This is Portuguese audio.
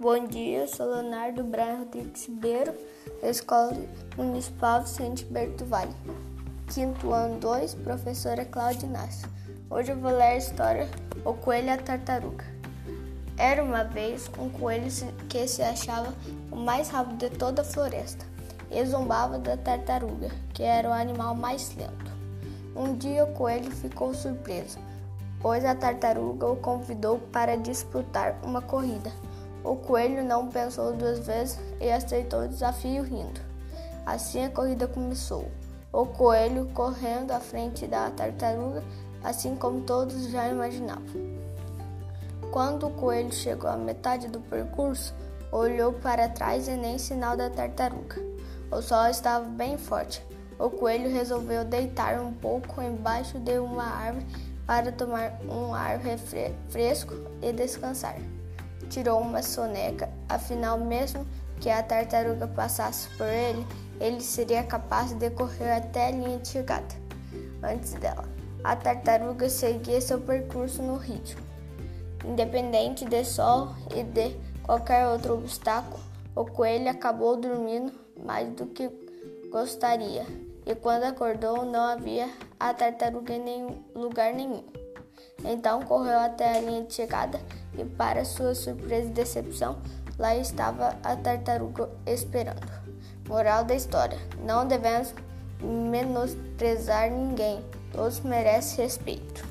Bom dia, sou Leonardo Brian Rodrigues Ribeiro, da Escola Municipal Vicente Berto Vale. Quinto ano 2, professora Cláudia Inácio. Hoje eu vou ler a história O Coelho e a Tartaruga. Era uma vez um coelho que se achava o mais rápido de toda a floresta e zombava da tartaruga, que era o animal mais lento. Um dia o coelho ficou surpreso, pois a tartaruga o convidou para disputar uma corrida. O coelho não pensou duas vezes e aceitou o desafio rindo. Assim a corrida começou. O coelho correndo à frente da tartaruga, assim como todos já imaginavam. Quando o coelho chegou à metade do percurso, olhou para trás e nem sinal da tartaruga. O sol estava bem forte. O coelho resolveu deitar um pouco embaixo de uma árvore para tomar um ar fresco e descansar tirou uma soneca, afinal, mesmo que a tartaruga passasse por ele, ele seria capaz de correr até a linha de chegada. Antes dela, a tartaruga seguia seu percurso no ritmo. Independente de sol e de qualquer outro obstáculo, o coelho acabou dormindo mais do que gostaria, e quando acordou não havia a tartaruga em nenhum, lugar nenhum. Então correu até a linha de chegada e, para sua surpresa e decepção, lá estava a tartaruga esperando. Moral da história: não devemos menosprezar ninguém, todos merecem respeito.